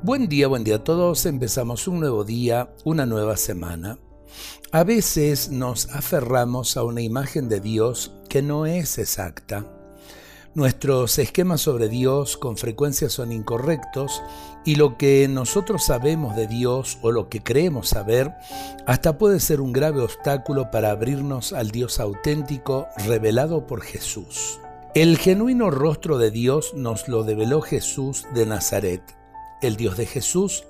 Buen día, buen día a todos. Empezamos un nuevo día, una nueva semana. A veces nos aferramos a una imagen de Dios que no es exacta. Nuestros esquemas sobre Dios con frecuencia son incorrectos y lo que nosotros sabemos de Dios o lo que creemos saber hasta puede ser un grave obstáculo para abrirnos al Dios auténtico revelado por Jesús. El genuino rostro de Dios nos lo develó Jesús de Nazaret. El Dios de Jesús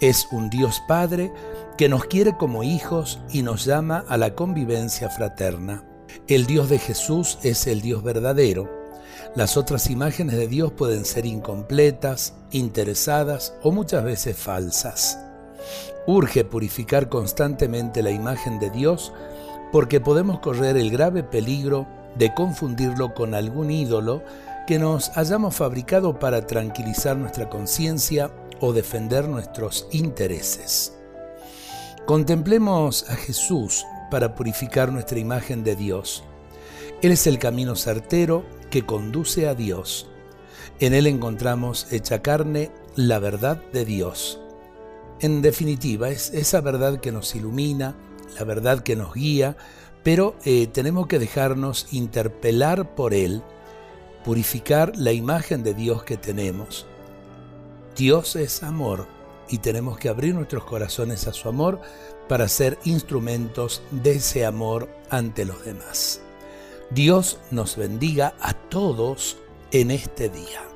es un Dios Padre que nos quiere como hijos y nos llama a la convivencia fraterna. El Dios de Jesús es el Dios verdadero. Las otras imágenes de Dios pueden ser incompletas, interesadas o muchas veces falsas. Urge purificar constantemente la imagen de Dios porque podemos correr el grave peligro de confundirlo con algún ídolo que nos hayamos fabricado para tranquilizar nuestra conciencia o defender nuestros intereses. Contemplemos a Jesús para purificar nuestra imagen de Dios. Él es el camino certero que conduce a Dios. En Él encontramos hecha carne la verdad de Dios. En definitiva, es esa verdad que nos ilumina, la verdad que nos guía, pero eh, tenemos que dejarnos interpelar por Él purificar la imagen de Dios que tenemos. Dios es amor y tenemos que abrir nuestros corazones a su amor para ser instrumentos de ese amor ante los demás. Dios nos bendiga a todos en este día.